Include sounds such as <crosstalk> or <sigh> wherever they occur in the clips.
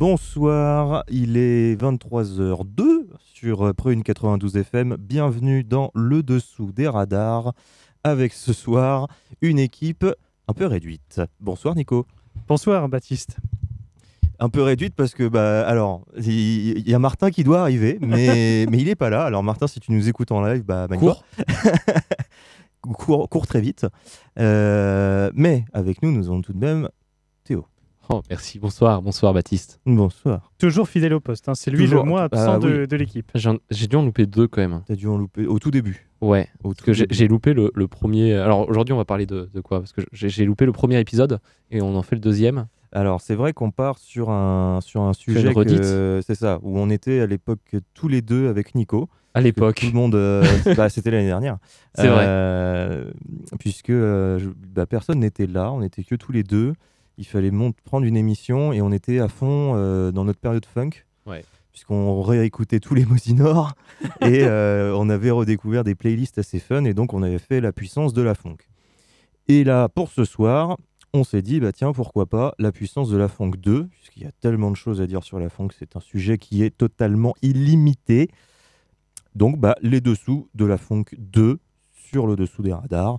Bonsoir, il est 23h02 sur Prune 92 FM. Bienvenue dans le dessous des radars avec ce soir une équipe un peu réduite. Bonsoir Nico. Bonsoir Baptiste. Un peu réduite parce que, bah, alors, il y, a Martin qui doit arriver, mais, <laughs> mais il n'est pas là. Alors, Martin, si tu nous écoutes en live, bah, <laughs> cours, cours très vite. Euh, mais avec nous, nous avons tout de même. Oh, merci, bonsoir, bonsoir Baptiste. Bonsoir. Toujours fidèle au poste. hein. C'est lui Toujours. le moins absent Ah, de, oui. de l'équipe. J'ai dû en louper deux quand même. T'as dû en louper au tout début. Ouais, Au parce tout que j'ai loupé le, le premier. Alors aujourd'hui, on va parler de, de quoi? Parce que j'ai j'ai loupé le premier épisode et on en fait le deuxième. Alors, c'est vrai qu'on part sur un, sur un sujet, c'est ça, où on était à l'époque tous les deux avec Nico. À que l'époque. Tout le monde, euh, <laughs> bah, c'était l'année dernière. C'est vrai. Euh, Puisque euh, je- bah, personne n'était là, on était que tous les deux. Il fallait prendre une émission et on était à fond euh, dans notre période funk. Ouais. Puisqu'on réécoutait tous les Mosinor <laughs> et euh, on avait redécouvert des playlists assez fun et donc on avait fait la puissance de la funk. Et là, pour ce soir, on s'est dit, bah tiens, pourquoi pas la puissance de la funk 2, puisqu'il y a tellement de choses à dire sur la funk, c'est un sujet qui est totalement illimité. Donc, bah, les dessous de la funk 2 sur le dessous des radars,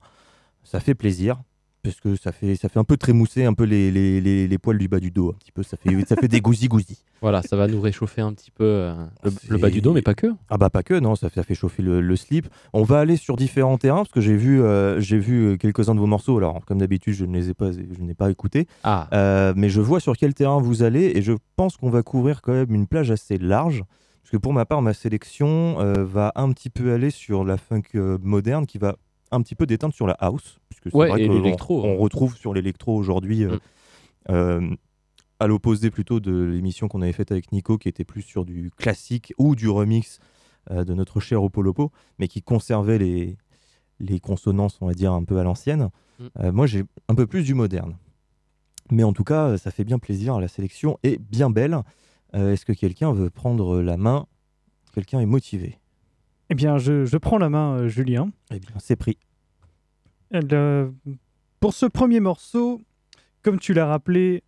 ça fait plaisir. Parce que ça fait, ça fait un peu trémousser un peu les, les, les, les poils du bas du dos, un petit peu. Ça fait, ça fait des gousi-gousi. <laughs> Voilà, ça va nous réchauffer un petit peu euh, le, C'est- le bas du dos, mais pas que. Ah bah pas que, non, ça, ça fait chauffer le, le slip. On va aller sur différents terrains, parce que j'ai vu, euh, j'ai vu quelques-uns de vos morceaux. Alors, comme d'habitude, je ne les ai pas, je n'ai pas écoutés. Ah, Euh, mais je vois sur quel terrain vous allez et je pense qu'on va couvrir quand même une plage assez large. Parce que pour ma part, ma sélection euh, va un petit peu aller sur la funk euh, moderne qui va un petit peu déteindre sur la house. Puisque c'est Ouais, vrai et que l'électro, On, on hein. retrouve sur l'électro aujourd'hui, euh, Mm. euh, à l'opposé plutôt de l'émission qu'on avait faite avec Nico qui était plus sur du classique ou du remix euh, de notre cher Opolopo, mais qui conservait les, les consonances, on va dire, un peu à l'ancienne. Mm. Moi, j'ai un peu plus du moderne. Mais en tout cas, ça fait bien plaisir. La sélection est bien belle. Est-ce que quelqu'un veut prendre la main? Quelqu'un est motivé Eh bien, je, je prends la main, euh, Julien. Eh bien, c'est pris. Le- pour ce premier morceau, comme tu l'as rappelé,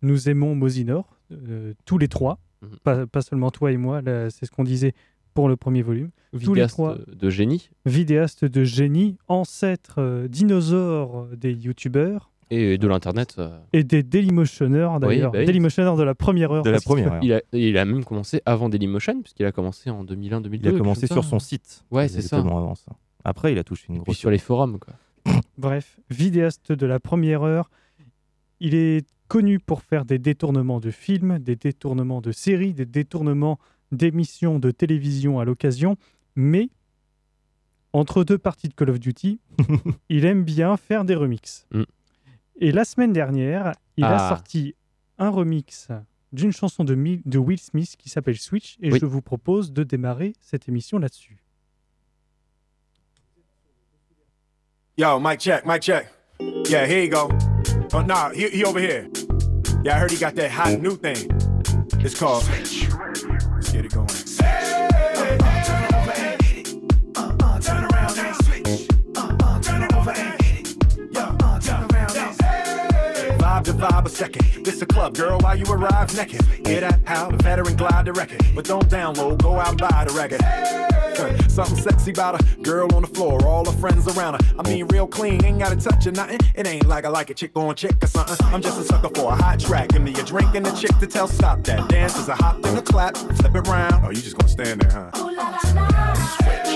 nous aimons Mosinor, euh, tous les trois, Mhm. pas, pas seulement toi et moi, c'est ce qu'on disait pour le premier volume. tous les vidéaste trois. de, de génie Vidéaste de génie, ancêtre euh, dinosaure des youtubeurs et de l'internet. euh, et des Dailymotionneurs d'ailleurs. bah oui. Dailymotionneurs de la première heure. De la première heure. il, a, il a même commencé avant Dailymotion, puisqu'il a commencé en 2001-2002. Il a commencé sur son site. Ouais, c'est ça. avant ça. Après, il a touché une Puis grosse. sur les forums, quoi. <laughs> Bref, vidéaste de la première heure. Il est connu pour faire des détournements de films, des détournements de séries, des détournements d'émissions de télévision à l'occasion, mais entre deux parties de Call of Duty, <laughs> il aime bien faire des remixes. Mm. Et la semaine dernière, il a Ah. sorti un remix d'une chanson de, Mi- de Will Smith qui s'appelle Switch, et Oui. je vous propose de démarrer cette émission là-dessus. Yo, mic check, mic check. Yeah, here you go. Oh, nah, he, he over here. Yeah, I heard he got that hot new thing. It's called. Let's Vibe a second. This a club, girl, while you arrive naked. Hear that? How the veteran glide the record. But don't download, go out and buy the record. Uh, <laughs> Something sexy about a girl on the floor, all her friends around her. I mean, real clean, ain't gotta touch or nothing. It ain't like I like a chick on chick or something. I'm just a sucker for a hot track. Give me a drink and a chick to tell stop that. Dance is a hop and a clap, flip it round. Oh, you just gonna stand there, huh?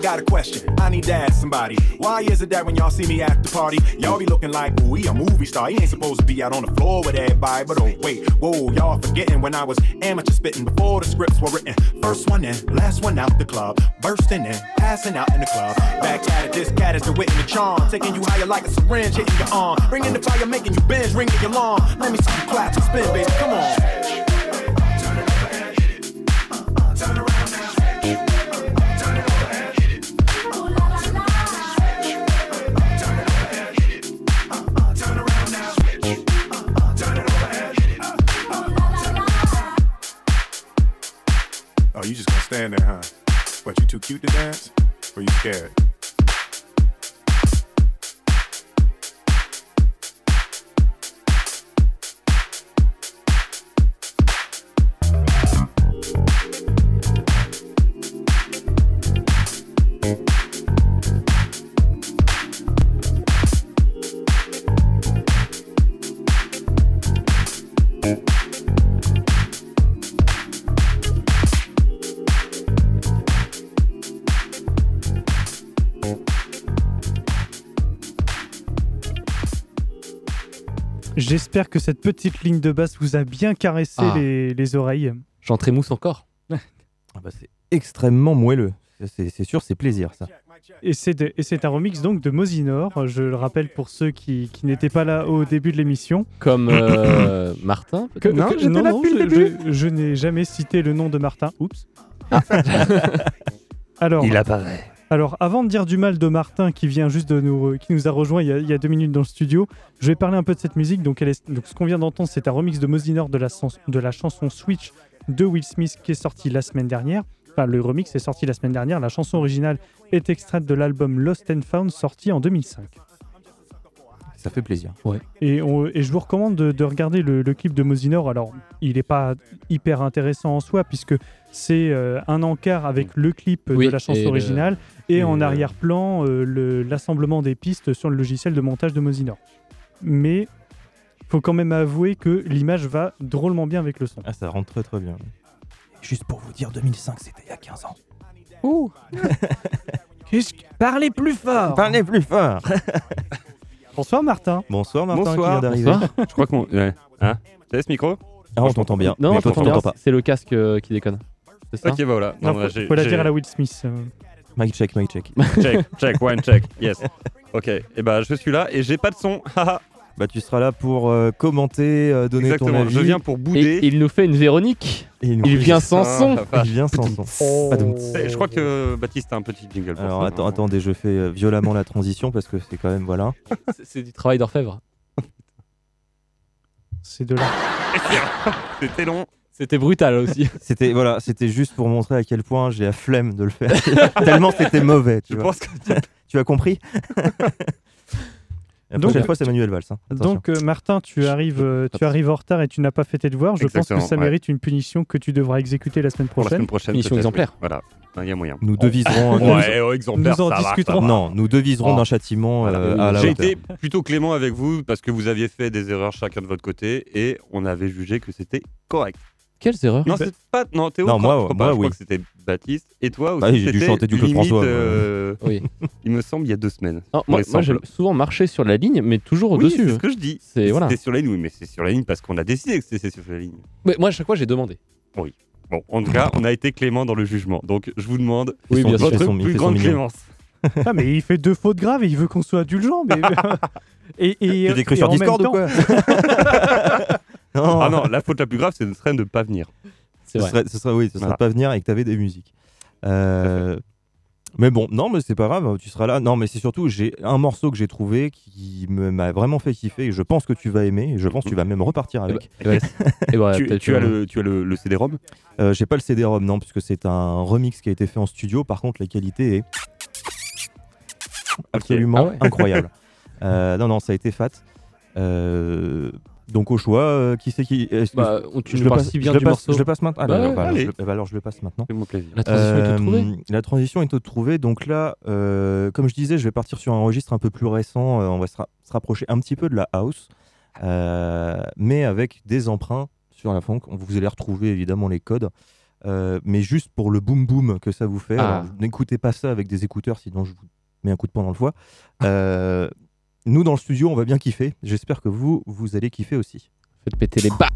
Got a question. I need to ask somebody. Why is it that when y'all see me at the party, y'all be looking like, we a movie star. He ain't supposed to be out on the floor with everybody. But oh, wait, whoa, y'all forgetting when I was amateur spitting before the scripts were written. First one in, last one out the club. Bursting in, passing out in the club. Back at it, this cat is the wit and the charm. Taking you higher like a syringe hitting your arm. Bringing the fire, making you bend, ringing your alarm. Let me see you clap spin, baby. Come on. There, huh? You too cute to dance? Or you scared? J'espère que cette petite ligne de basse vous a bien caressé Ah. les, les oreilles. J'en trémousse encore. <laughs> Ah bah, c'est extrêmement moelleux. C'est sûr, c'est plaisir ça. Et c'est un remix donc de Mosinor. Je le rappelle pour ceux qui, qui n'étaient pas là au début de l'émission. Comme euh, <coughs> Martin, Que- peut-être que- non, non, je, je- je n'ai jamais cité le nom de Martin. Oups. <laughs> alors, Il apparaît. Alors, avant de dire du mal de Martin qui vient juste de nous, qui nous a rejoint il y a, deux minutes dans le studio, je vais parler un peu de cette musique. Donc, ce qu'on vient d'entendre, c'est un remix de Mosinor de la, de la chanson Switch de Will Smith qui est sorti la semaine dernière. Enfin, le remix est sorti la semaine dernière. La chanson originale est extraite de l'album Lost and Found sorti en 2005. Ça fait plaisir. Et, on- et je vous recommande de, de regarder le, le clip de Mosinor. Alors, il n'est pas hyper intéressant en soi, puisque c'est euh, un encart avec le clip Oui, de la chanson et le- originale et, et en le- arrière-plan euh, le- l'assemblement des pistes sur le logiciel de montage de Mosinor. Mais faut quand même avouer que l'image va drôlement bien avec le son. Ah, ça rentre très très bien. Juste pour vous dire, 2005, c'était il y a 15 ans. <laughs> Parlez plus fort Parlez plus fort <laughs> Bonsoir Martin Bonsoir Martin qui Bonsoir. vient d'arriver. Bonsoir. <laughs> Je crois qu'on. Ouais. Hein Tu sais ce micro Ah, on t'entend bien. Non, Mais on toi, t'entend pas. C'est le casque euh, qui déconne. C'est ça Ok, bah voilà. Non, Non, bah, faut, j'ai- faut la j'ai- dire à la Will Smith. euh. Mic check, mic check. <laughs> Check, check, one check. Yes. Ok. Et bah, je suis là et j'ai pas de son. <laughs> Haha. Bah, tu seras là pour euh, commenter, euh, donner ton Exactement. avis. Je viens pour Et bouder. il nous fait une Véronique. Et nous- Il vient sans Ah, son. Il vient sans son. Padoum. Eh, Je crois que Baptiste a un petit jingle pour Alors ça, attends, attendez, je fais euh, violemment la transition parce que c'est quand même voilà. C'est- du travail d'orfèvre. C'est de là. <laughs> C'était long. C'était brutal aussi. <laughs> C'était voilà, c'était juste pour montrer à quel point j'ai la flemme de le faire. <laughs> Tellement c'était mauvais, tu Je vois. pense que Tu as compris? La Donc- prochaine fois, c'est Manuel Valls. hein. Donc euh, Martin, tu arrives, euh, tu arrives en retard et tu n'as pas fait tes devoirs. Je pense que ça ouais. mérite une punition que tu devras exécuter la semaine pour la prochaine. semaine prochaine. Peut-être, exemplaire. oui. Voilà. Il y a moyen. nous deviserons un Ouais, oh, exemplaire, nous en ça va, discuterons. ça va. Non, nous deviserons Oh. d'un châtiment Voilà. euh, à la J'ai été plutôt clément avec vous parce que vous aviez fait des erreurs chacun de votre côté et on avait jugé que c'était correct. Quelles erreurs Non, c'est pas. Non, Théo, Non, moi, crois- je crois moi, pas. Je oui. crois que c'était Baptiste. Et toi aussi. Bah oui, j'ai dû chanter du Claude François, euh, Oui. <laughs> il me semble il y a deux semaines. Non, moi, moi, j'ai souvent marché sur la ligne, mais toujours Oui, au-dessus. c'est ce que je dis. C'est- C'était voilà. sur la ligne, oui, mais c'est sur la ligne parce qu'on a décidé que c'était sur la ligne. Mais moi, à chaque fois, j'ai demandé. Bon, en tout cas, on a été clément dans le jugement. Donc, je vous demande Oui, bien sûr. votre ils plus grande clémence. <laughs> Ah, mais il fait deux fautes graves et il veut qu'on soit indulgent. Mais... <laughs> et, et, Tu t'écris et sur Discord ou quoi Non, Ah non, la faute la plus grave, c'est de serait de ne pas venir. C'est ce vrai. serait, ce serait- oui, ce serait Voilà. de pas venir et que tu avais des musiques. Euh, mais bon, non, mais c'est pas grave, tu seras là. Non, mais c'est surtout, j'ai un morceau que j'ai trouvé qui m'a vraiment fait kiffer et je pense que tu vas aimer et je pense que tu vas même repartir Eh avec. ben, <laughs> Et voilà, tu, as le, tu as le, le CD-ROM? Euh, j'ai pas le CD-ROM, non, puisque c'est un remix qui a été fait en studio. Par contre, la qualité est absolument Ah ouais. incroyable. Euh, non, non, ça a été fat. Euh, donc au choix, euh, qui c'est qui est-ce que- Bah, on- tu je le passe, si bien je le du passe- morceau. Je le passe maintenant? Ah, Bah bah, bah, alors, allez. je le- bah, alors je le passe maintenant. C'est mon plaisir. La transition est toute trouvée. Euh, La transition est trouvée. Donc là, euh, comme je disais, je vais partir sur un registre un peu plus récent. Euh, on va se, ra- se rapprocher un petit peu de la house, euh, mais avec des emprunts sur la funk. Vous allez retrouver évidemment les codes. euh, mais juste pour le boom boom que ça vous fait. Ah. Alors, n'écoutez pas ça avec des écouteurs, sinon je vous mets un coup de poing dans le foie. Nous, dans le studio, on va bien kiffer. J'espère que vous, vous allez kiffer aussi. Faites péter les bas.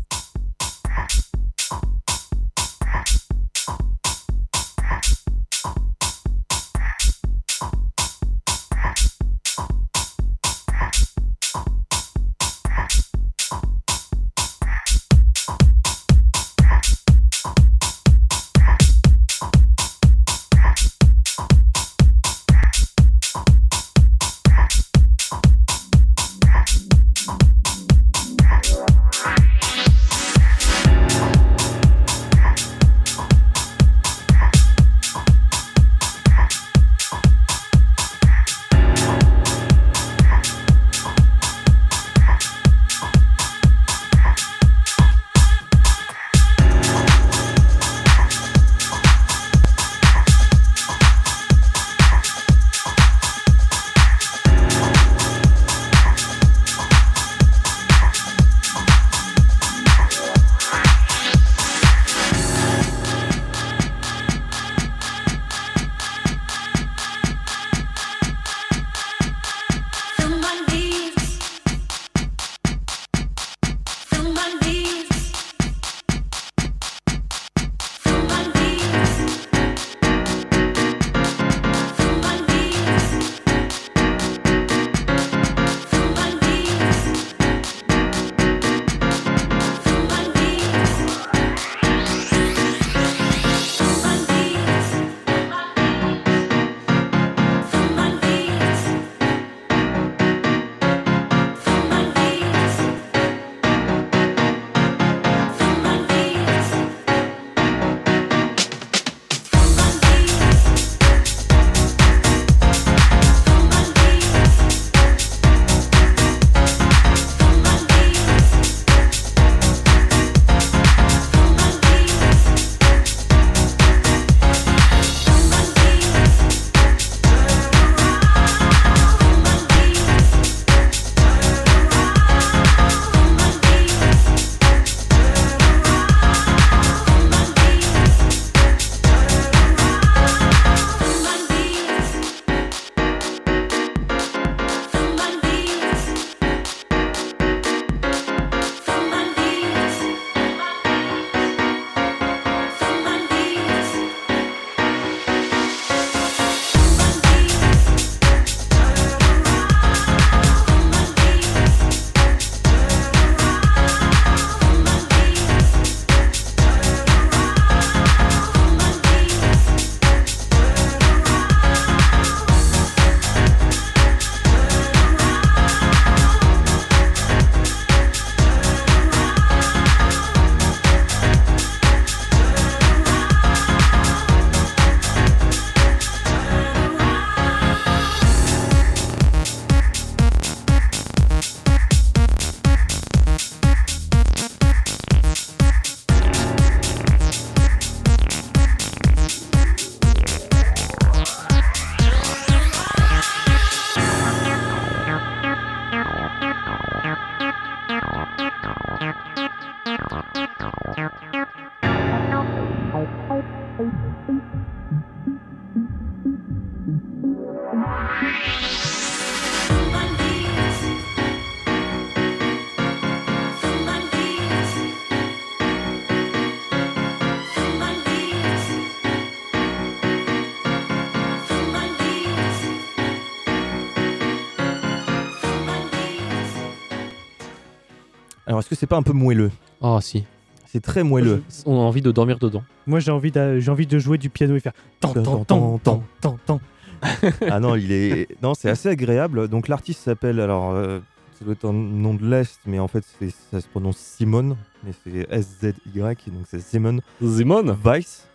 Alors, est-ce que c'est pas un peu moelleux Oh, si. C'est très moelleux. On a envie de dormir dedans. Moi, j'ai envie, d'a- j'ai envie de jouer du piano et faire tant, tant, tant, tant, tant, tant. <laughs> ah non, il est. Non, c'est assez agréable. Donc l'artiste s'appelle alors. euh, ça doit être un nom de l'est, mais en fait c'est- ça se prononce Simone, mais c'est S-Z-Y, donc c'est Simone Zimon Weiss,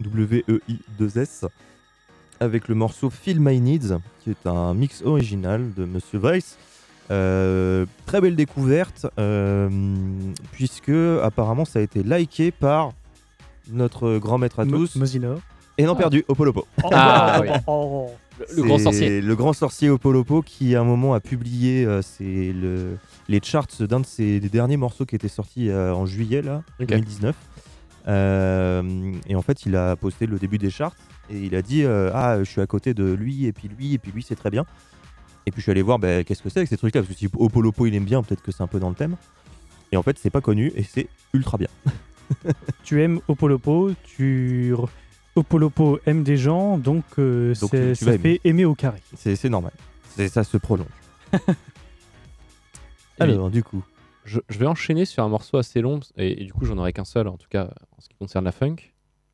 W-E-I-2-S, avec le morceau Feel My Needs, qui est un mix original de Monsieur Weiss. Euh, très belle découverte, euh, puisque apparemment ça a été liké par notre grand maître à tous, Mosinor. et non perdu, Opolopo. Ah, <laughs> oui. oh. Le, le grand sorcier. Le grand sorcier Opolopo qui, à un moment, a publié euh, ses- le- les charts d'un de ses des derniers morceaux qui était sorti euh, en juillet là, Ok. 2019. Euh, et en fait, il a posté le début des charts et il a dit euh, Ah, je suis à côté de lui, et puis lui, et puis lui, c'est très bien. Et puis je suis allé voir bah, qu'est-ce que c'est avec ces trucs-là, parce que si Opolopo il aime bien, peut-être que c'est un peu dans le thème. Et en fait, c'est pas connu et c'est ultra bien. <laughs> Tu aimes Opolopo, tu... Opolopo aime des gens, donc, euh, Donc, c'est- tu- tu vas ça fait aimer au carré. C'est normal. Ça se prolonge. <laughs> Alors, du coup, Je, je vais enchaîner sur un morceau assez long, et, et du coup, j'en aurai qu'un seul, en tout cas, en ce qui concerne la funk,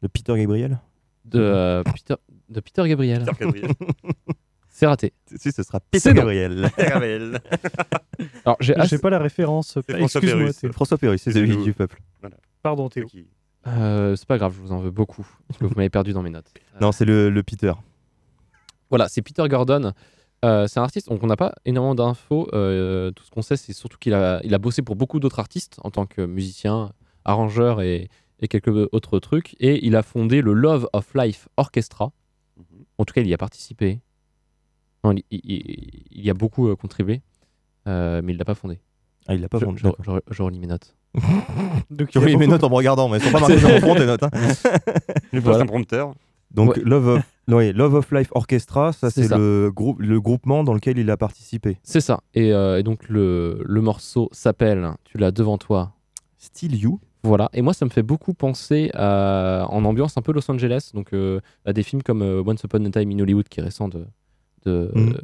le Peter Gabriel? De, euh, Peter, de Peter Gabriel. Peter Gabriel. <laughs> C'est raté. Si, ce sera <laughs> Peter. Gabriel. Gabriel. <laughs> Alors, j'ai Je sais pas la référence. François Excuse-moi, Pérus. François Perry, c'est celui du peuple. Pardon, Théo. Qui- Euh, c'est pas grave, je vous en veux beaucoup, parce que vous m'avez perdu dans mes notes. Euh, <laughs> Non, c'est le, le Peter. Voilà, c'est Peter Gordon. Euh, c'est un artiste, donc on n'a pas énormément d'infos. euh, tout ce qu'on sait, c'est surtout qu'il a, il a bossé pour beaucoup d'autres artistes en tant que musicien, arrangeur et, et quelques autres trucs. Et il a fondé le Love of Life Orchestra. Mhm. En tout cas, il y a participé. Non, il, il- il- il y a beaucoup euh, contribué, euh, mais il l'a pas fondé. Ah, il l'a pas vendu. je- relis mes notes. <laughs> Donc, Tu relis mes notes en me regardant, mais elles sont pas marquées <laughs> sur mon front, tes notes. hein. <laughs> Le Voilà. prompteur. Donc, Ouais. Love, of, ouais, Love of Life Orchestra, ça C'est le, groupe le groupement dans lequel il a participé. C'est ça. Et, euh, et donc le, le morceau s'appelle, tu l'as devant toi, Still You. Voilà, et moi ça me fait beaucoup penser à, en ambiance un peu Los Angeles, donc euh, à des films comme euh, Once Upon a Time in Hollywood qui est récent de, de, Mhm. euh,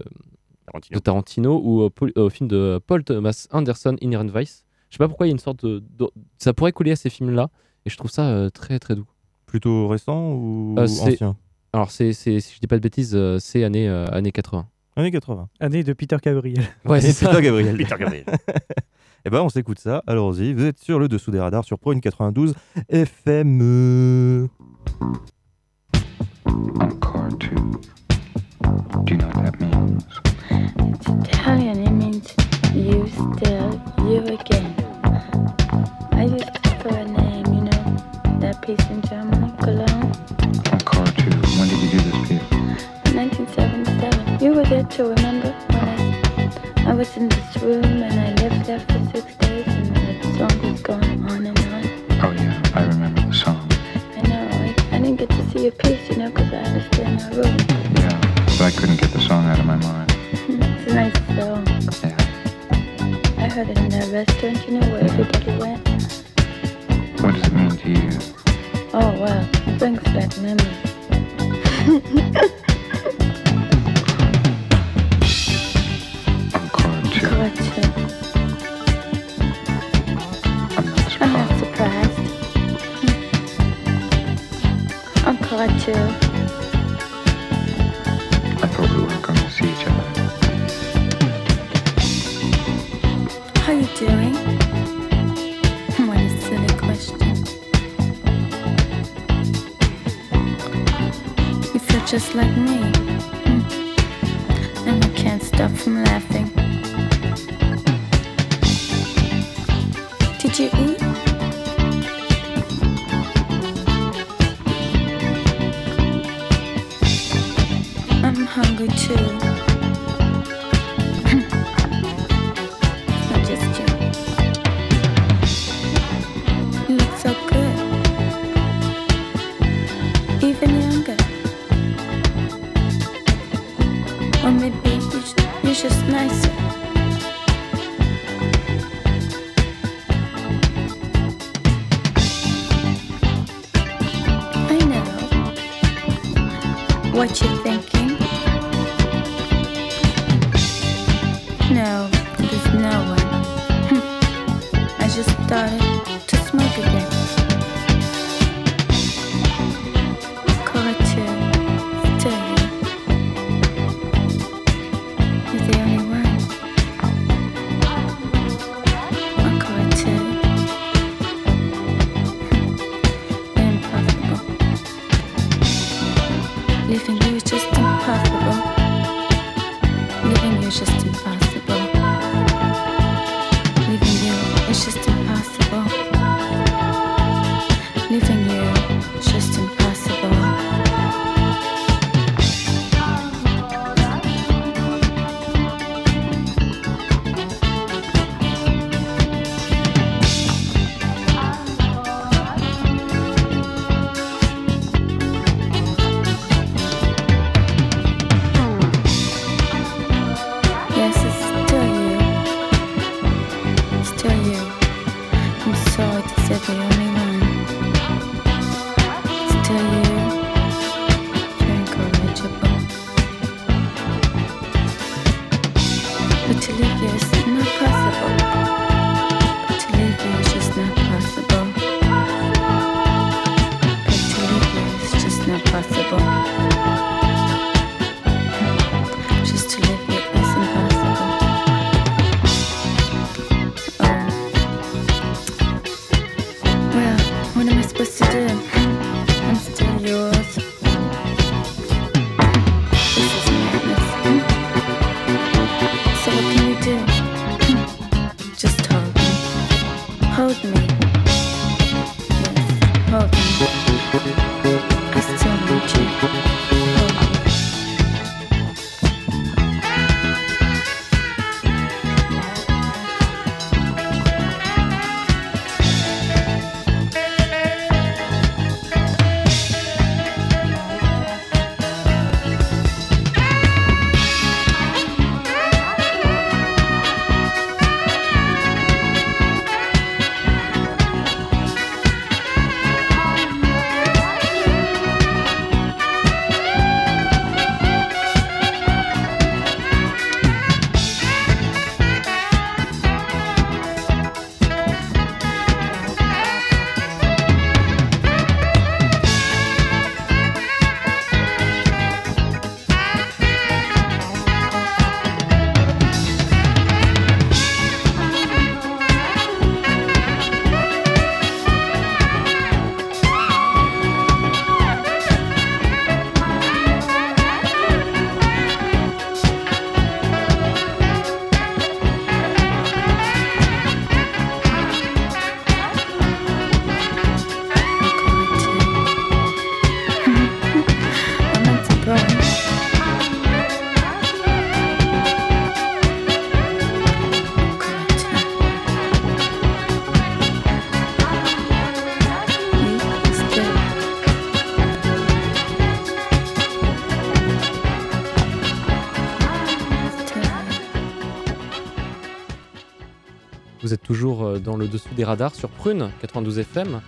Tarantino. de Tarantino ou au, film de Paul Thomas Anderson Inherent Vice. Je sais pas pourquoi il y a une sorte de, de- ça pourrait coller à ces films-là et je trouve ça euh, très très doux. Plutôt récent ou Euh, ancien? Alors c'est, si je dis pas de bêtises, euh, c'est année euh, années 80. Années 80. Année de Peter Gabriel. <laughs> Ouais, c'est. Peter Gabriel. Peter Gabriel. <laughs> Eh ben, on s'écoute ça. Allons-y. Vous êtes sur le dessous des radars sur Pro 92 FM. Do you know what that means? It's Italian, it means you still, you again. I used to prefer a name, you know, that piece in Germany, Cologne, Encore two. When did you do this piece? 1977. You were there too, remember? When I, I was in this room and I lived there for six days and the song was going on and on. Oh yeah, I remember the song. I know, I, I didn't get to see your piece, you know, because I had to stay in my room. I couldn't get the song out of my mind. It's a nice song. Yeah. I heard it in that restaurant, you know, where everybody went. What does it mean to you? Oh, wow. It brings back memories. <laughs> Encore just like me. Hmm. And I can't stop from laughing. possible. Des radars sur Prune 92 FM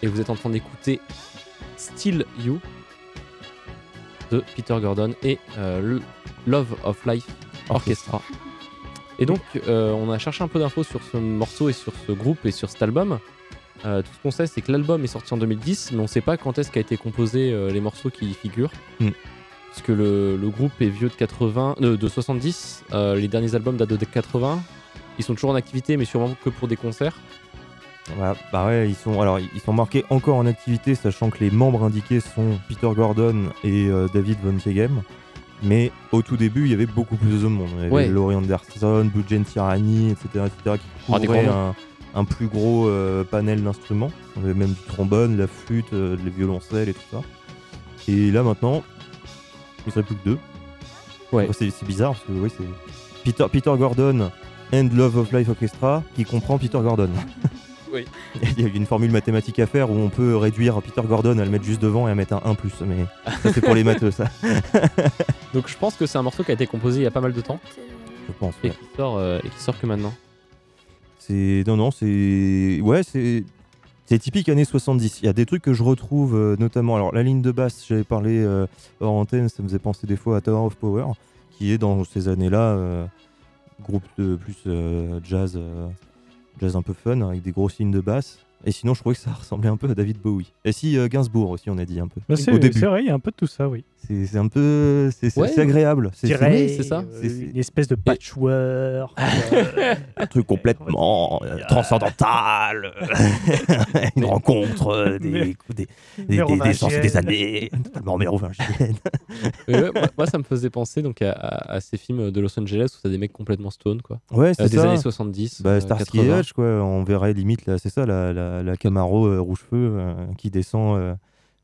et vous êtes en train d'écouter Still You de Peter Gordon et euh, Love of Life Orchestra. Et donc, euh, on a cherché un peu d'infos sur ce morceau et sur ce groupe et sur cet album. Euh, tout ce qu'on sait, c'est que l'album est sorti en 2010, mais on ne sait pas quand est-ce qu'a été composé les morceaux qui y figurent. Mm. Parce que le, le groupe est vieux de 80, euh, de 70. euh, les derniers albums datent de 80. Ils sont toujours en activité, mais sûrement que pour des concerts. Bah ouais, ils sont, alors, ils sont marqués encore en activité, sachant que les membres indiqués sont Peter Gordon et euh, David Von Tegem. Mais au tout début, il y avait beaucoup plus de monde. Il y avait Ouais. Laurie Anderson, Blue Jane Tyranny, etc., etc., qui des couvraient un, un plus gros euh, panel d'instruments. On avait même du trombone, la flûte, euh, les violoncelles et tout ça. Et là, maintenant, il ne serait plus que deux. Ouais. C'est bizarre parce que oui, c'est Peter, Peter Gordon and Love of Life Orchestra qui comprend Peter Gordon. <laughs> Oui. <laughs> Il y a une formule mathématique à faire où on peut réduire Peter Gordon à le mettre juste devant et à mettre un 1 plus. Mais ça, c'est pour les matheux, ça, <laughs> Donc je pense que c'est un morceau qui a été composé il y a pas mal de temps je pense. et ouais. qui sort, euh, et qui sort que maintenant. C'est non non c'est ouais c'est c'est typique années 70. Il y a des trucs que je retrouve euh, notamment alors la ligne de basse j'avais parlé euh, hors antenne ça me faisait penser des fois à Tower of Power qui est dans ces années-là groupe de plus jazz jazz un peu fun avec des grosses lignes de basse. Et sinon je trouvais que ça <laughs> ressemblait un peu à David Bowie. Et si euh, Gainsbourg aussi on a dit un peu. Bah, Au c'est début. c'est vrai, il y a un peu de tout ça, oui. C'est c'est un peu c'est c'est Ouais. agréable. C'est ça. euh, Une espèce de patchwork. euh, <laughs> un truc complètement euh, transcendantal, <laughs> une rencontre euh, des, Mais- des, des, des, des sens des années, totalement mérovingienne. Mais ouais, moi, moi, ça me faisait penser donc à, à- à ces films de Los Angeles où t'as des mecs complètement stone quoi. Ouais, Euh, c'est des ça. années 70. Bah, euh, Starsky 80. et Hutch, quoi. On verrait limite, c'est ça, la, la, la Camaro euh, rouge-feu euh, qui descend euh,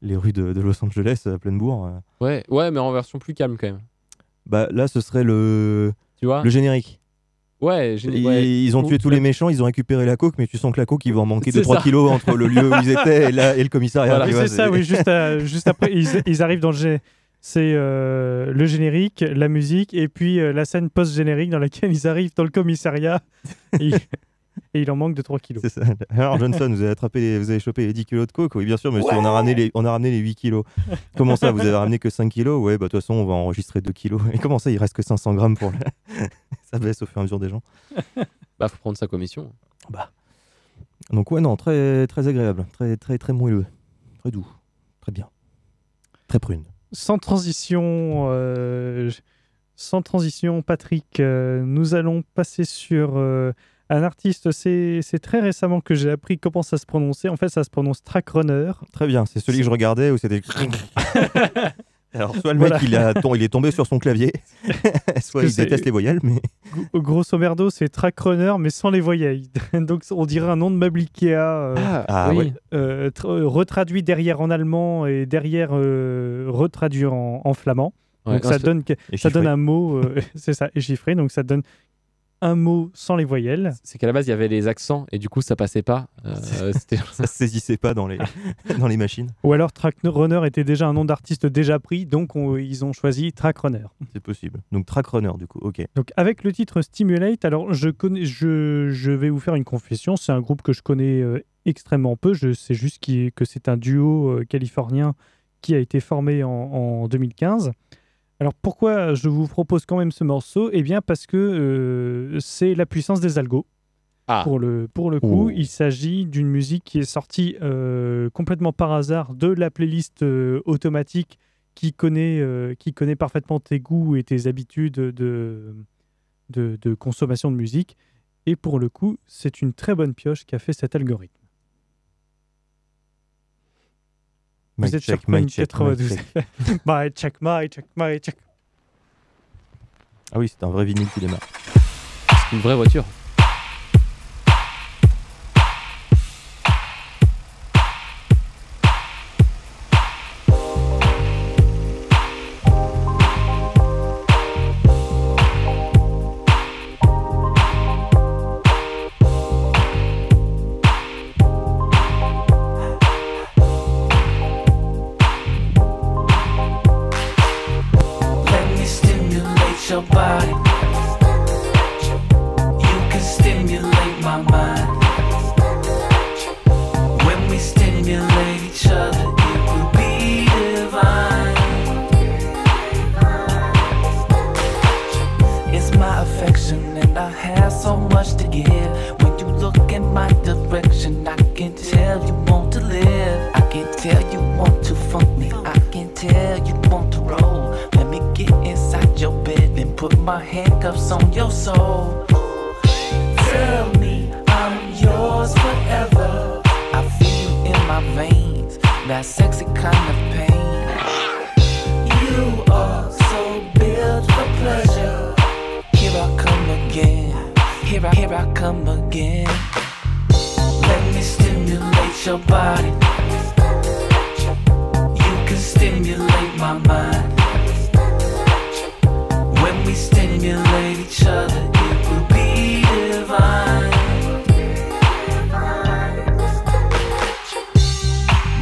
les rues de, de Los Angeles à pleine bourre. euh. Ouais, ouais, mais en version plus calme quand même. Bah, là, ce serait le, Tu vois le générique. Ouais, Ils, ouais. ils ont tué tous les méchants, ils ont récupéré la coke, mais tu sens que la coke, il va en manquer 2-3 ça. kilos entre le lieu où ils étaient et, là, et le commissariat. Voilà, c'est ça, oui, juste, à- juste après, ils, ils arrivent dans le C'est euh, le générique, la musique, et puis euh, la scène post-générique dans laquelle ils arrivent dans le commissariat et, et il en manque de 3 kilos. C'est ça. <laughs> Alors Johnson, vous avez attrapé, les- vous avez chopé les 10 kilos de coke Oui, bien sûr, monsieur. On a ramené les, on a ramené les 8 kilos. Comment ça, vous avez ramené que 5 kilos? Ouais, bah de toute façon, on va enregistrer 2 kilos. Et comment ça, il reste que 500 grammes pour le... <laughs> ça baisse au fur et à mesure des gens? Bah, faut prendre sa commission. Donc ouais, non, très, très agréable, très, très, très moelleux, très doux, très bien, très prune. Sans transition, euh, sans transition, Patrick, euh, nous allons passer sur euh, un artiste. C'est très récemment que j'ai appris comment ça se prononçait. En fait, ça se prononce Track Runner. Très bien. C'est celui que je regardais où c'était. <laughs> <laughs> Alors soit le mec, Voilà. il, a tom- il est tombé sur son clavier, <laughs> soit il déteste les voyelles, mais Gro- Grosso merdo, c'est Track Runner, mais sans les voyelles. Donc, on dirait un nom de meuble Ikea. euh, Ah, oui. ouais. euh, euh, retraduit derrière en allemand et derrière euh, retraduit en, en flamand. Ouais, donc ça donne, ça donne un mot, euh, c'est ça, et chiffré, donc ça donne un mot sans les voyelles. C'est qu'à la base, il y avait les accents et du coup, ça passait pas. Euh, <laughs> ça se saisissait pas dans les, <laughs> dans les machines. Ou alors Track Runner était déjà un nom d'artiste déjà pris, donc on- ils ont choisi Track Runner. C'est possible. Donc track runner du coup, ok. Donc avec le titre Stimulate, alors je, connais, je, je vais vous faire une confession, c'est un groupe que je connais euh, extrêmement peu, je sais juste qui- que c'est un duo euh, californien qui a été formé en, en 2015. Alors pourquoi je vous propose quand même ce morceau? Eh bien parce que euh, c'est la puissance des algos. Ah. Pour le, pour le coup, Oh. il s'agit d'une musique qui est sortie euh, complètement par hasard de la playlist euh, automatique qui connaît, qui connaît parfaitement tes goûts et tes habitudes de, de, de consommation de musique. Et pour le coup, c'est une très bonne pioche qui a fait cet algorithme. Mic Vous êtes check, sur mic 92. check. My check, <laughs> my check, my check. Ah oui, c'est un vrai vinyle qui démarre. une vraie voiture.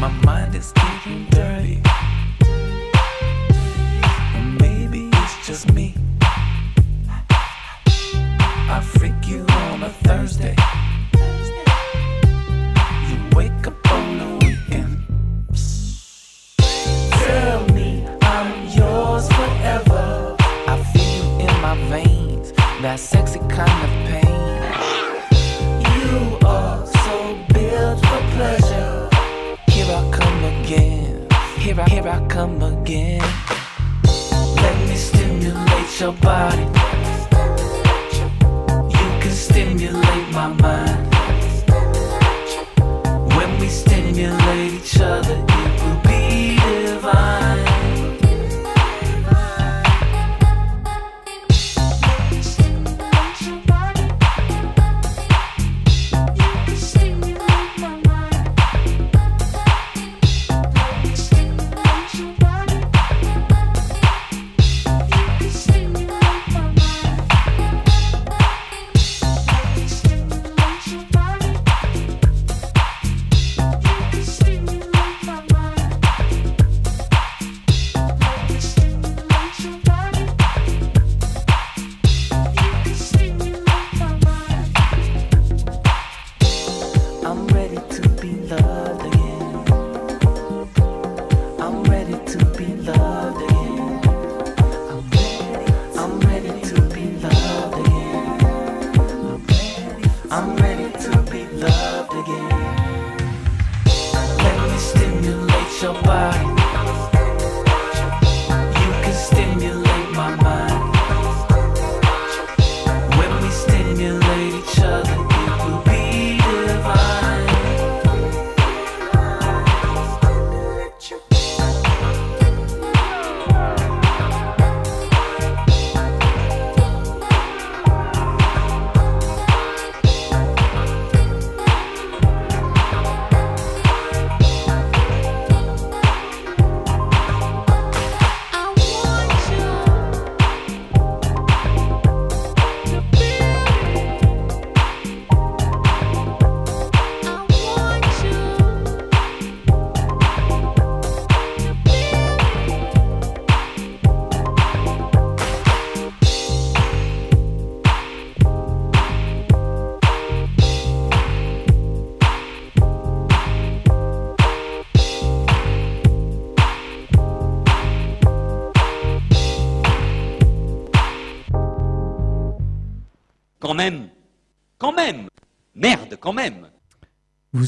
My mind is getting dirty. Maybe it's just me. I freak you on a Thursday. You wake up on the weekend. Tell me I'm yours forever. I feel you in my veins, that sexy kind Here I, come again. Let me stimulate your body. You can stimulate my mind.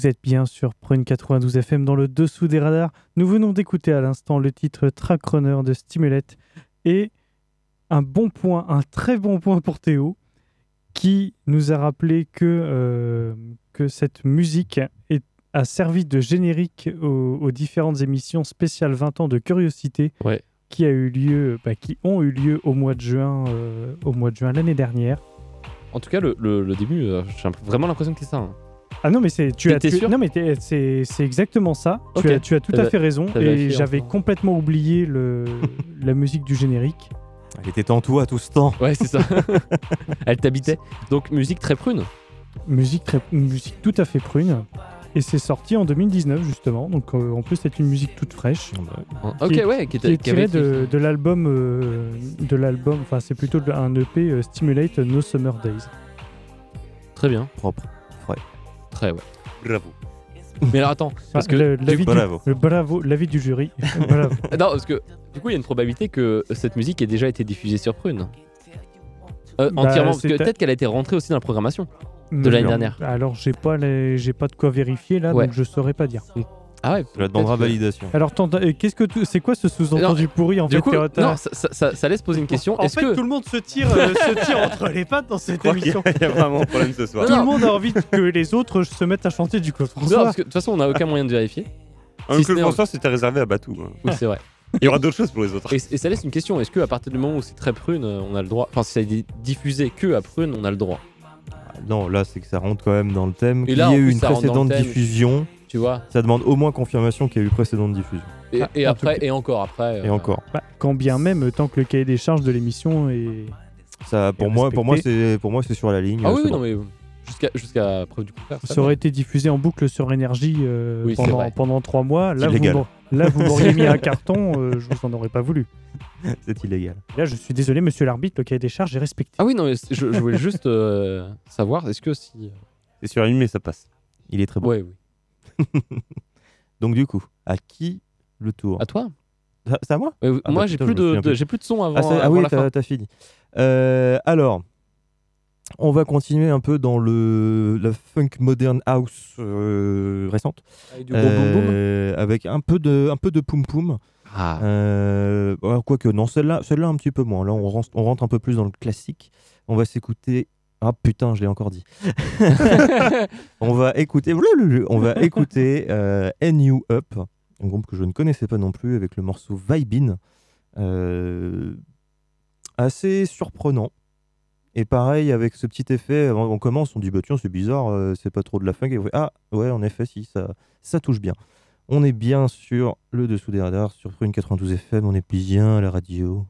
Vous êtes bien sur Prune 92 FM dans le dessous des radars. Nous venons d'écouter à l'instant le titre Track Runner de Stimulate et un bon point, un très bon point pour Théo qui nous a rappelé que, euh, que cette musique est, a servi de générique aux, aux différentes émissions spéciales 20 ans de curiosité Ouais. qui, a eu lieu, bah, qui ont eu lieu au mois de juin, euh, au mois de juin l'année dernière. En tout cas, le, le- le début, euh, j'ai vraiment l'impression que c'est ça. hein. Ah non mais c'est tu T'es- as tu- sûr non mais c'est c'est exactement ça. Ok. Tu as tu as tout à fait raison et j'avais complètement oublié le <laughs> la musique du générique. Elle était en à tout ce temps. Ouais, c'est ça. <laughs> Elle t'habitait. Donc, musique très prune. Musique très musique tout à fait prune et c'est sorti en 2019 justement. Donc euh, en plus c'est une musique toute fraîche. Ok, qui est- ouais, qui est qui tirée été- de, de l'album euh, de l'album enfin c'est plutôt un EP euh, Stimulate No Summer Days. Très bien. propre, frais. Très, ouais. Bravo. Mais alors attends, parce que. le- l'avis du, Bravo. le bravo, l'avis du jury. <laughs> bravo. Non, parce que du coup, il y a une probabilité que cette musique ait déjà été diffusée sur Prune. Euh, Bah, entièrement, parce que c'est- peut-être qu'elle a été rentrée aussi dans la programmation de l'année dernière. Alors, j'ai pas, les... j'ai pas de quoi vérifier là, Ouais. donc je saurais pas dire. Ah ouais Tu la que- validation. Alors, qu'est-ce que tu- c'est quoi ce sous-entendu pourri en Du fait coup, non, ça, ça- ça- laisse poser une question. En fait, que tout le monde se tire, euh, se tire <laughs> entre les pattes dans cette a- émission. <laughs> il y a vraiment un problème ce soir. Tout le monde a envie que les autres se mettent à chanter du Claude Non, François. parce que de toute façon, on n'a aucun moyen de vérifier. Un Si que François, c'était réservé à Batou. hein. Oui, c'est vrai. <laughs> Il y aura d'autres choses pour les autres. Et, et ça laisse une question. Est-ce que à partir du moment où c'est très prune, euh, on a le droit. Enfin, si ça est diffusé que à prune, on a le droit? Non, là, c'est que ça rentre quand même dans le thème. Là, y ait eu une précédente thème. diffusion, Tu vois ça demande au moins confirmation qu'il y a eu précédente diffusion. Et, Ah, et après, et encore après. Et euh, encore. Bah, quand bien même, tant que le cahier des charges de l'émission est. Ça, pour moi, pour moi, c'est pour moi, c'est sur la ligne. Ah euh, oui, non, mais jusqu'à jusqu'à preuve du contraire. Ça aurait été diffusé en boucle sur énergie euh, Oui, pendant, trois mois. Là, vous, là, vous m'auriez <laughs> mis un carton, euh, je vous en aurais pas voulu. <laughs> c'est illégal. Là, je suis désolé, monsieur l'arbitre, le cahier des charges est respecté. Ah oui, non, mais je, je voulais juste euh, savoir, est-ce que si. C'est sur mais ça passe. Il est très bon. Ouais, oui. <laughs> Donc du coup, à qui le tour À toi C'est à moi Euh, Ah Moi, bah j'ai putain, plus, de, plus. j'ai plus de son avant, Ah, c'est- ah oui, t'as t'as fini. Euh, alors, on va continuer un peu dans le la funk modern house euh, récente, Avec du gros boom boom. Euh, avec un peu de un peu de poum poum. Ah. Euh, Quoique, non, celle-là, celle-là un petit peu moins. Là, on rentre, on rentre un peu plus dans le classique. On va s'écouter. Ah putain, je l'ai encore dit. <laughs> on va écouter. On va écouter euh, NU Up, un groupe que je ne connaissais pas non plus, avec le morceau Vibin. Euh, assez surprenant. Et pareil, avec ce petit effet, on commence, on dit bah tiens, c'est bizarre, euh, c'est pas trop de la funk. Ah ouais, en effet, si, ça, ça touche bien. On est bien sur le dessous des radars, sur une 92 FM, on est bien à la radio.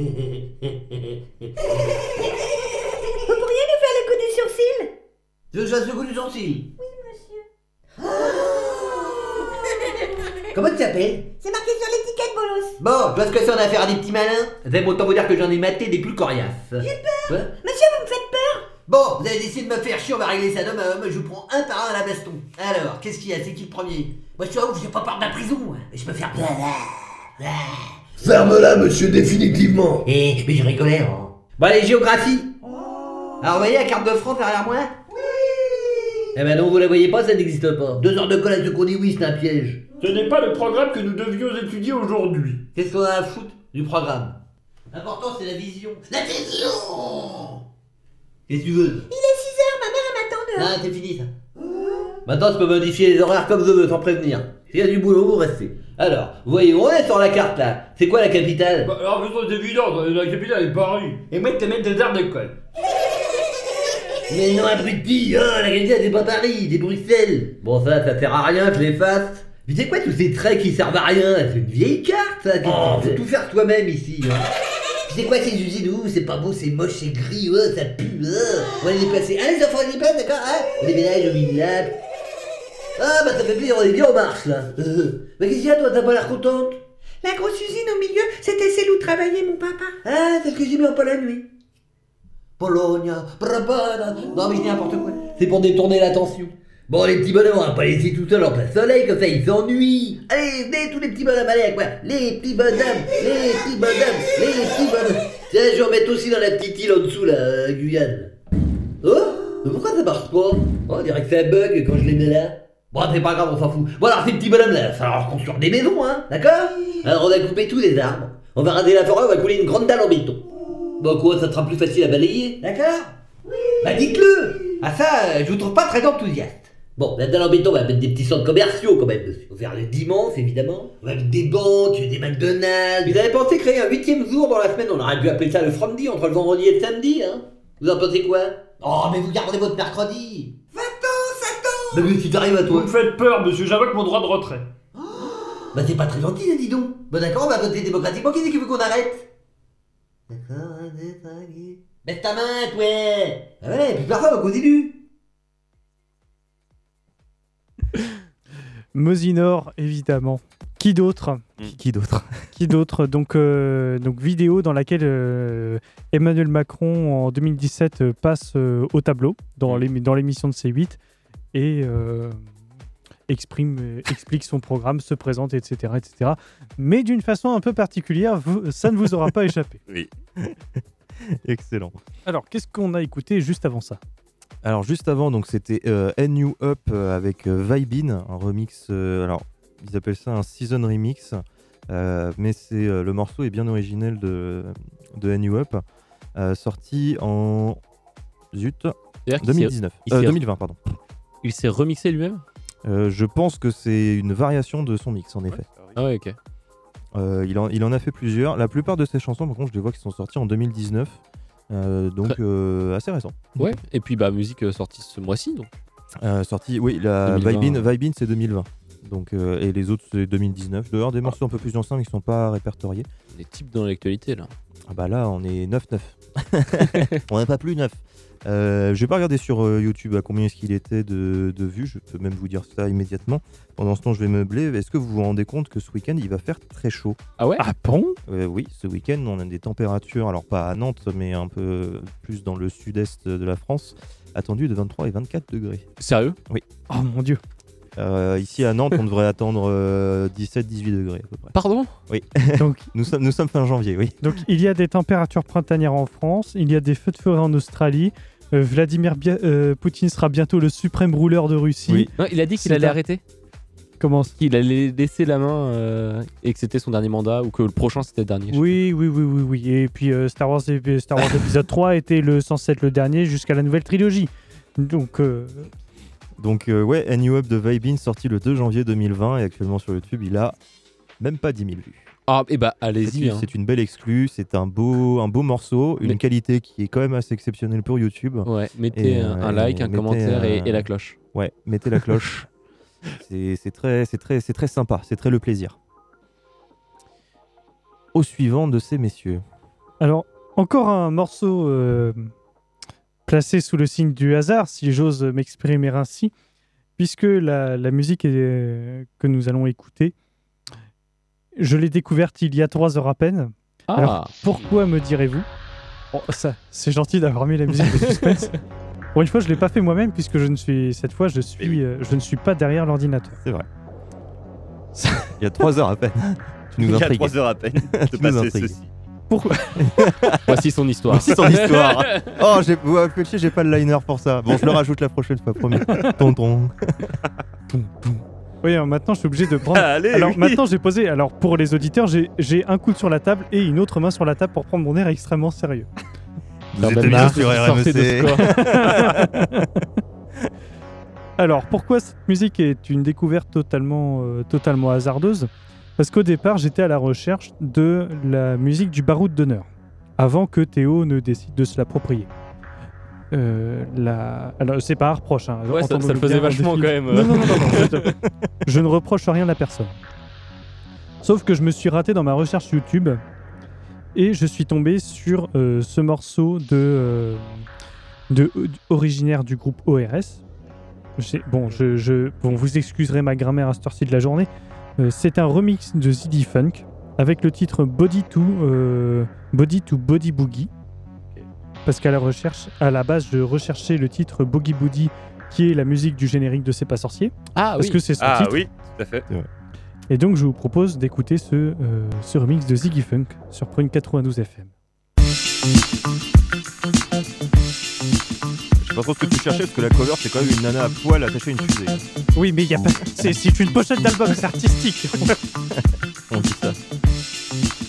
Vous pourriez nous faire le coup du sourcil Tu veux que je fasse le coup du sourcil Oui, monsieur. Comment tu t'appelles C'est marqué sur l'étiquette, Bolos. Bon, parce que c'est en affaire à des petits malins, j'aime autant vous dire que j'en ai maté des plus coriaces. J'ai peur. Monsieur, vous me faites peur. Bon, vous avez décidé de me faire chier, on va régler ça demain, mais je vous prends un par un à la baston. Alors, qu'est-ce qu'il y a? C'est qui le premier? Moi je suis un ouf, j'ai pas peur de la prison, mais je peux faire. Ferme-la, monsieur, définitivement. Eh, mais je rigolais, hein. Bon, allez, géographie. Alors, vous voyez la carte de France derrière moi? Oui Eh ben non, vous la voyez pas, ça n'existe pas. Deux heures de colle à ceux qu'on dit oui, c'est un piège. Ce n'est pas le programme que nous devions étudier aujourd'hui. Qu'est-ce qu'on a à foutre du programme? L'important, c'est la vision. La vision Qu'est-ce que tu veux? Il est 6 heures, ma mère elle m'attend dehors. Ah, c'est fini ça. Maintenant, je peux modifier les horaires comme je veux, sans prévenir. S'il y a du boulot, vous restez. Alors, vous voyez, on est sur la carte là. C'est quoi la capitale? Bah, alors, c'est évident, la capitale est Paris. Et moi, t'es maître des arts d'école. Mais non, abruti Oh, la capitale, c'est pas Paris, c'est Bruxelles Bon, ça, ça sert à rien, je l'efface. Mais c'est quoi tous ces traits qui servent à rien? C'est une vieille carte, ça Oh, faut tout faire toi-même ici. Hein. Puis c'est quoi ces usines Ouh, c'est pas beau, c'est moche, c'est gris, oh, ça pue, oh. On va les déplacer. Ah, les enfants, on les déplace, d'accord hein? On les ménage, on les lave. Ah, bah ça fait plaisir, on est bien en marche, là. Euh. Mais qu'est-ce qu'il y a, toi, t'as pas l'air contente? La grosse usine au milieu, c'était celle où travaillait mon papa. Ah, celle que j'ai mis en pas la nuit. Pologne, Brabant. Non, mais je dis n'importe quoi. C'est pour détourner l'attention. Bon, les petits bonhommes, on va pas les laisser tout seuls en plein soleil, comme ça ils s'ennuient. Allez, venez tous les petits bonhommes, allez, à quoi Les petits bonhommes, les petits bonhommes, les petits bonhommes. Tiens, je vais en mettre aussi dans la petite île en dessous, là, euh, Guyane. Oh Mais pourquoi ça marche pas? Oh, on dirait que c'est un bug quand je les mets là. Bon, c'est pas grave, on s'en fout. Bon, alors, ces petits bonhommes là, il va falloir construire des maisons, hein, d'accord Alors, on va couper tous les arbres. On va raser la forêt, on va couler une grande dalle en béton. Bon, quoi, ça sera plus facile à balayer, d'accord Oui Bah, dites-le Ah, ça, euh, je vous trouve pas très enthousiaste. Bon, la dalle en béton, on va mettre des petits centres commerciaux quand même dessus. On va faire le dimanche, évidemment. On va mettre des banques, des McDonald's. Vous avez pensé créer un huitième jour dans la semaine? On aurait dû appeler ça le Friday entre le vendredi et le samedi, hein Vous en pensez quoi? Oh, mais vous gardez votre mercredi Mais si t'arrives à Vous toi me faites peur, monsieur, j'invoque mon droit de retrait. <gasps> Bah c'est pas très gentil, là, dis donc. Bon d'accord, on va voter démocratiquement. Qui c'est qui veut qu'on arrête? D'accord, un, deux, trois, quatre. Baisse ta main, toi Ah ouais, plus personne, on continue. <laughs> Mosinor, évidemment. Qui d'autre? Qui, qui d'autre? <laughs> Qui d'autre? Donc, euh, donc vidéo dans laquelle euh, Emmanuel Macron en 2017 euh, passe euh, au tableau dans Mm. dans l'émission de C8 et euh, exprime, explique son programme, se présente, etc. etc. Mais d'une façon un peu particulière, vous- ça ne vous aura pas échappé. <laughs> Oui. <laughs> Excellent. Alors, qu'est-ce qu'on a écouté juste avant ça? Alors juste avant, donc c'était euh, NU Up euh, avec euh, Vibin, un remix. euh, alors ils appellent ça un season remix, euh, mais c'est euh, le morceau est bien originel de de NU Up, euh, sorti en zut C'est-à-dire qu'il s'est- 2019, il Euh, s'est- 2020 pardon. Il s'est remixé lui-même Euh, je pense que c'est une variation de son mix en effet. Ah ouais, ok. Euh, il, en, il en a fait plusieurs. La plupart de ses chansons, par contre, je les vois qui sont sorties en 2019. euh, donc Très- euh, assez récent. Ouais, et puis bah musique sortie ce mois-ci donc. Euh, sorti, oui, la 2020. Vibin, Vibin c'est 2020. Donc, euh, et les autres c'est 2019. Dehors des morceaux un peu plus anciens qui sont pas répertoriés. Les types dans l'actualité là. Ah bah là on est 9-9. <laughs> on n'a pas plus 9. Euh, je vais pas regarder sur euh, YouTube à combien est-ce qu'il était de, de vues, je peux même vous dire ça immédiatement. Pendant ce temps, je vais meubler. Est-ce que vous vous rendez compte que ce week-end il va faire très chaud? Ah ouais? Ah bon? Euh, Oui, ce week-end on a des températures, alors pas à Nantes, mais un peu plus dans le sud-est de la France, attendues de 23 et 24 degrés. Sérieux? Oui. Oh mon dieu. Euh, ici à Nantes, on devrait attendre 17-18 degrés à peu près. Pardon? Oui. <laughs> Donc, nous, sommes, nous sommes fin janvier, oui. Donc il y a des températures printanières en France, il y a des feux de forêt en Australie. euh, Vladimir Bia- euh, Poutine sera bientôt le suprême rouleur de Russie. Non, il a dit qu'il C'est allait un- arrêter. Comment ça? Qu'il allait laisser la main euh, et que c'était son dernier mandat ou que le prochain c'était le dernier. Oui, oui, oui, oui, oui. Et puis euh, Star Wars, ép- Star Wars épisode 3 était le censé être le dernier jusqu'à la nouvelle trilogie. Donc euh, Donc, euh, ouais, NU Up de Vibin sorti le 2 janvier 2020 et actuellement sur YouTube, il a même pas 10 000 vues. Ah, et bah C'est allez-y. une, hein. c'est une belle exclue, c'est un beau, un beau morceau, une Mais- qualité qui est quand même assez exceptionnelle pour YouTube. Ouais, mettez Et, un, euh, un like, un commentaire et, et la cloche. Ouais, mettez la cloche. <laughs> c'est c'est très, c'est très, c'est très sympa, c'est très le plaisir. Au suivant de ces messieurs. Alors, encore un morceau euh, placé sous le signe du hasard, si j'ose m'exprimer ainsi, puisque la, la musique est- que nous allons écouter, je l'ai découverte il y a trois heures à peine. Ah. Alors, pourquoi me direz-vous? Bon, ça, c'est gentil d'avoir mis la musique de suspense. <laughs> Pour une fois, je l'ai pas fait moi-même puisque je ne suis cette fois, je suis, euh, je ne suis pas derrière l'ordinateur. C'est vrai. Il y a trois heures à peine. <laughs> Tu nous Il y a trois heures à peine. <laughs> Tu de nous passer intrigues. ceci. Pourquoi <laughs> Voici son histoire. Voici son histoire. <laughs> oh, j'ai, j'ai pas le liner pour ça. Bon, je le rajoute la prochaine fois, promis. <laughs> Tonton. Oui, maintenant je suis obligé de prendre. Allez, alors oui. maintenant j'ai posé. Alors pour les auditeurs, j'ai, un coude sur la table et une autre main sur la table pour prendre mon air extrêmement sérieux. Vous êtes bien sur RMC. Alors pourquoi cette musique est une découverte totalement, euh, totalement hasardeuse? Parce qu'au départ j'étais à la recherche de la musique du baroud d'honneur, avant que Théo ne décide de se l'approprier. Euh, la... Alors c'est pas un reproche. Hein, Ouais, ça- le faisait vachement quand même. Non, non, non, non, <laughs> je, ne reproche rien à personne. Sauf que je me suis raté dans ma recherche YouTube et je suis tombé sur euh, ce morceau de, euh, de originaire du groupe ORS. Bon, je, je- bon, vous excuserez ma grammaire à cette heure-ci de la journée. Euh, c'est un remix de Ziggy Funk avec le titre Body to euh, Body to Body Boogie. Parce qu'à la recherche, à la base, je recherchais le titre Boogie Boogie, qui est la musique du générique de C'est pas sorcier. Ah parce oui. que c'est son Ah titre. oui, tout à fait. Et donc, je vous propose d'écouter ce, euh, ce remix de Ziggy Funk sur Prune 92 FM. Pas trop ce que tu cherchais parce que la cover c'est quand même une nana à poil attachée à une fusée. Oui, mais il y a pas. C'est, c'est une pochette d'album, c'est artistique. <laughs> On dit ça.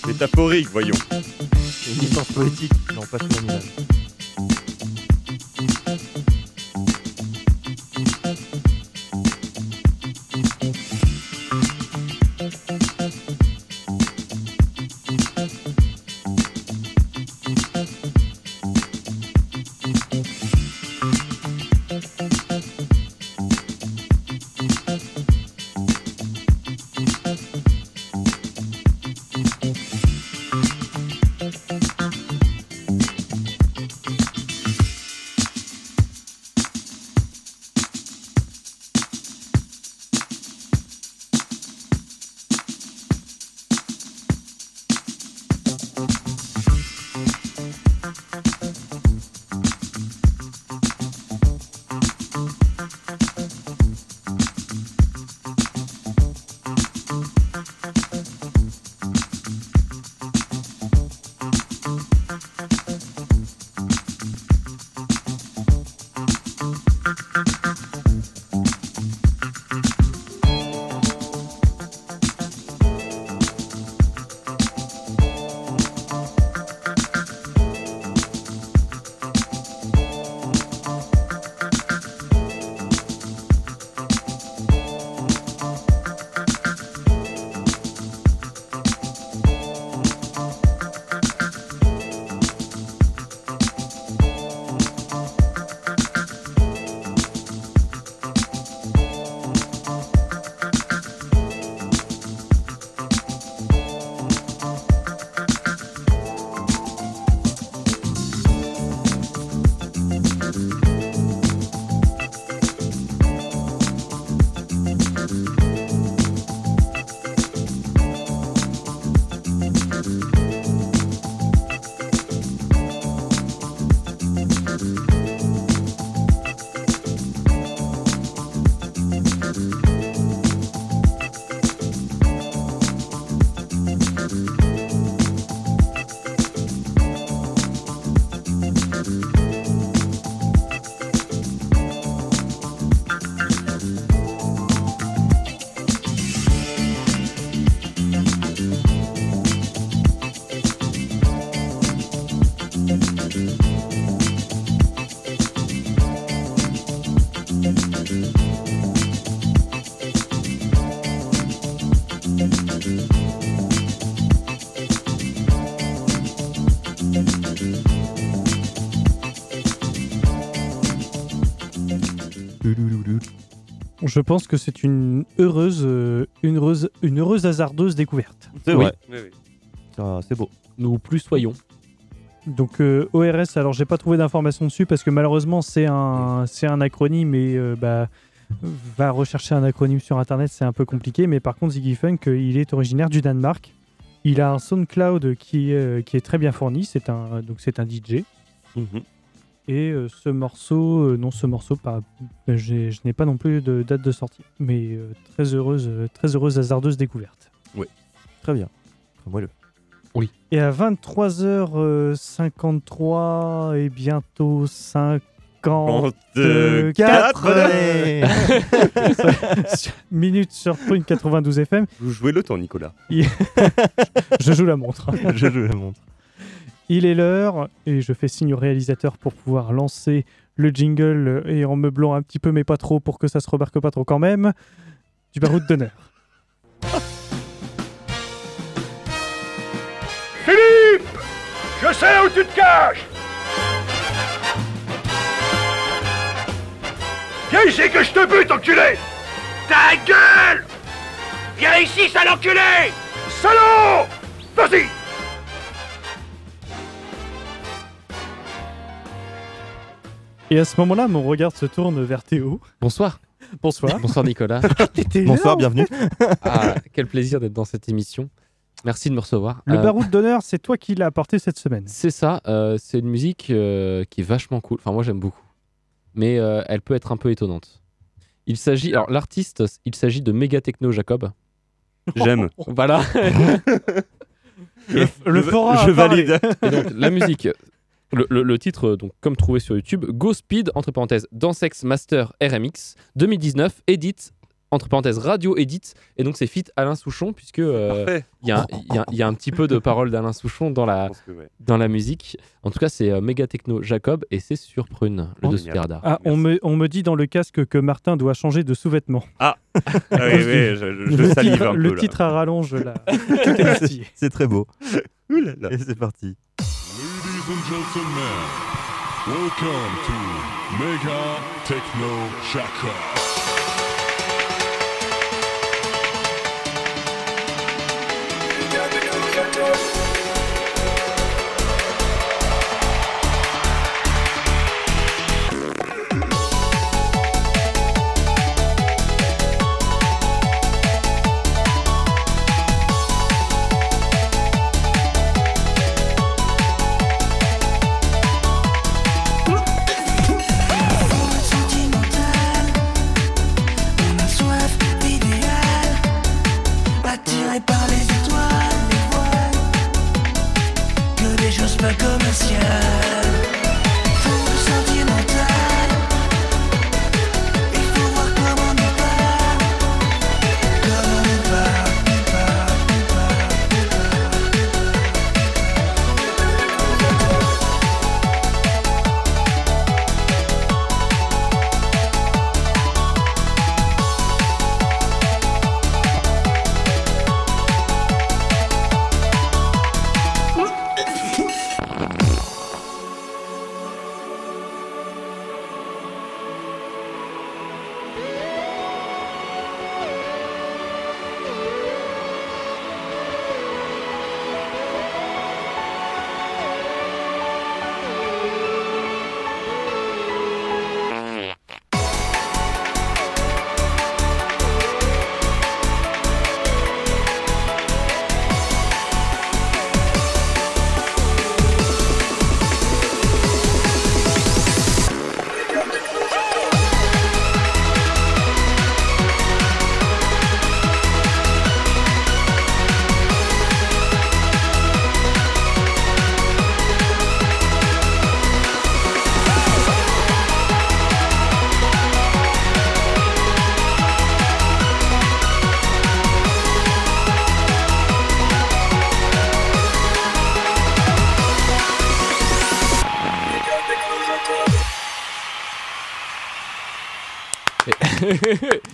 Métaphorique, voyons. C'est une licence poétique, non pas sur une Je pense que c'est une heureuse, euh, une heureuse, une heureuse hasardeuse découverte. C'est Oui. vrai. C'est beau. Nous plus soyons. Donc euh, ORS, alors j'ai pas trouvé d'informations dessus parce que malheureusement c'est un, c'est un acronyme et euh, bah, va rechercher un acronyme sur internet, c'est un peu compliqué. Mais par contre, Ziggy Funk, il est originaire du Danemark. Il a un SoundCloud qui, est- qui est très bien fourni, c'est un, donc c'est un DJ. Mhm. Et euh, ce morceau, euh, non, ce morceau, pas, j'ai- je n'ai pas non plus de date de sortie, mais euh, très heureuse, euh, très heureuse hasardeuse découverte. Oui. Très bien. Moi, le. Et à 23h53 et bientôt 54 <laughs> minutes sur Prune 92 FM. Vous jouez le temps, Nicolas. <laughs> Je joue la montre. Je joue la montre. Il est l'heure et je fais signe au réalisateur pour pouvoir lancer le jingle et en meublant un petit peu mais pas trop pour que ça se remarque pas trop. Quand même du baroud d'honneur. <laughs> Philippe Je sais où tu te caches. Viens ici que je te bute, enculé. Ta gueule. Viens ici, sale enculé. Salaud. Vas-y Et à ce moment-là, mon regard se tourne vers Théo. Bonsoir. Bonsoir. Bonsoir Nicolas. <laughs> Bonsoir, bienvenue. Ah, quel plaisir d'être dans cette émission. Merci de me recevoir. Le Euh, baroud d'honneur, c'est toi qui l'as apporté cette semaine. C'est ça, euh, c'est une musique euh, qui est vachement cool. Enfin, moi j'aime beaucoup. Mais euh, elle peut être un peu étonnante. Il s'agit, alors l'artiste, il s'agit de Mega Techno Jacob. J'aime. <laughs> Voilà. <laughs> Le, le fora je valide. Et donc la musique, le, le- le titre, euh, donc comme trouvé sur YouTube, Go Speed, entre parenthèses, Dansex Master RMX 2019, Edit, entre parenthèses, Radio Edit. Et donc c'est fit Alain Souchon, puisque euh, il y, a un- il y y a un petit peu de paroles d'Alain Souchon dans la, ouais. dans la musique. En tout cas, c'est euh, Mega Techno Jacob et c'est sur Prune, le Oh, de. Ah, on me, on me dit dans le casque que Martin doit changer de sous-vêtements. Ah oui, <laughs> oui, je, je- le salive titre, un peu. le là. titre à rallonge, là. <laughs> C'est très beau. Ouh là là. Et c'est parti. And gentlemen, welcome to Mega Techno Jacob.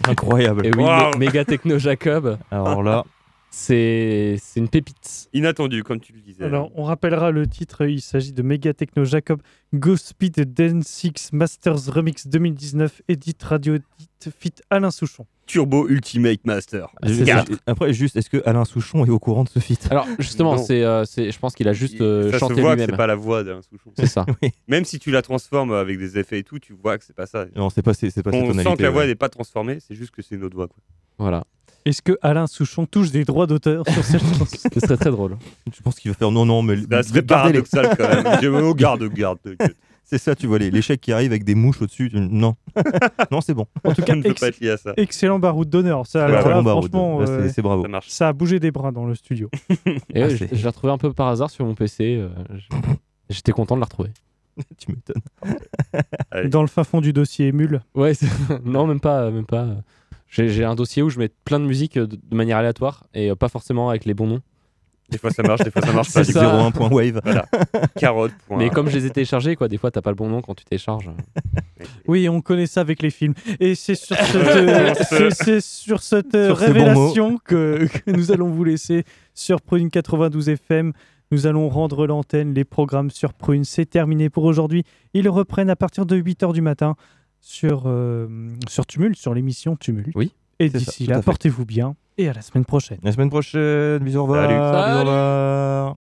Incroyable. Et oui, Wow. mé- Mega Techno Jacob. Alors là, C'est une pépite. Inattendu, comme tu le disais. Alors, on rappellera le titre, il s'agit de Mega Techno Jacob Go Speed Dance 6 Masters Remix 2019, Edit Radio Edit Fit Alain Souchon. Turbo Ultimate Master. Juste- Quatre. Après, juste, est-ce que Alain Souchon est au courant de ce feat? Alors justement, c'est, euh, c'est, je pense qu'il a juste euh, ça chanté se voit que c'est pas la voix d'Alain Souchon. C'est ça. <laughs> Même si tu la transformes avec des effets et tout, tu vois que c'est pas ça. Non, c'est pas, c'est pas On sent que la voix ouais. n'est pas transformée, c'est juste que c'est une autre voix. Quoi. Voilà. Est-ce que Alain Souchon touche des droits d'auteur sur cette <laughs> chanson Ce serait très drôle. Je pense qu'il va faire non, non, mais. Gardez-les. paradoxal quand même. <laughs> Je me garde, garde. C'est ça, tu vois, les, les chèques qui arrivent avec des mouches au-dessus. tu- Non. <laughs> non, c'est bon. En tout cas, ne peut ex- pas être lié à ça. excellent baroud d'honneur. Ça, Ouais, là, franchement, c'est- euh, c'est bravo. Ça a bougé des bras dans le studio. Et Ah, c'est- je, je l'ai retrouvé un peu par hasard sur mon PC. euh, J'étais content de la retrouver. tu m'étonnes. Dans le fin fond du dossier émule. Ouais, c'est- non, même pas, même pas. J'ai un dossier où je mets plein de musique euh, de, manière aléatoire et euh, pas forcément avec les bons noms. Des fois ça marche, des fois ça marche <laughs> pas. C'est Du ça. coup, 01.wave. Voilà. <laughs> Carotte. Mais comme je les ai téléchargés, quoi, des fois t'as pas le bon nom quand tu télécharges. <laughs> Oui, on connaît ça avec les films. Et c'est sur cette, c'est- c'est sur cette Sur ces bons révélation que, que nous allons vous laisser sur Prune 92 FM. Nous allons rendre l'antenne. Les programmes sur Prune, c'est terminé pour aujourd'hui. Ils reprennent à partir de 8h du matin sur, euh, sur Tumult, sur l'émission Tumult. Oui. Et d'ici à là, portez-vous bien et à la semaine prochaine. La semaine prochaine, bisous, au revoir. Salut. bisous, au Salut. revoir.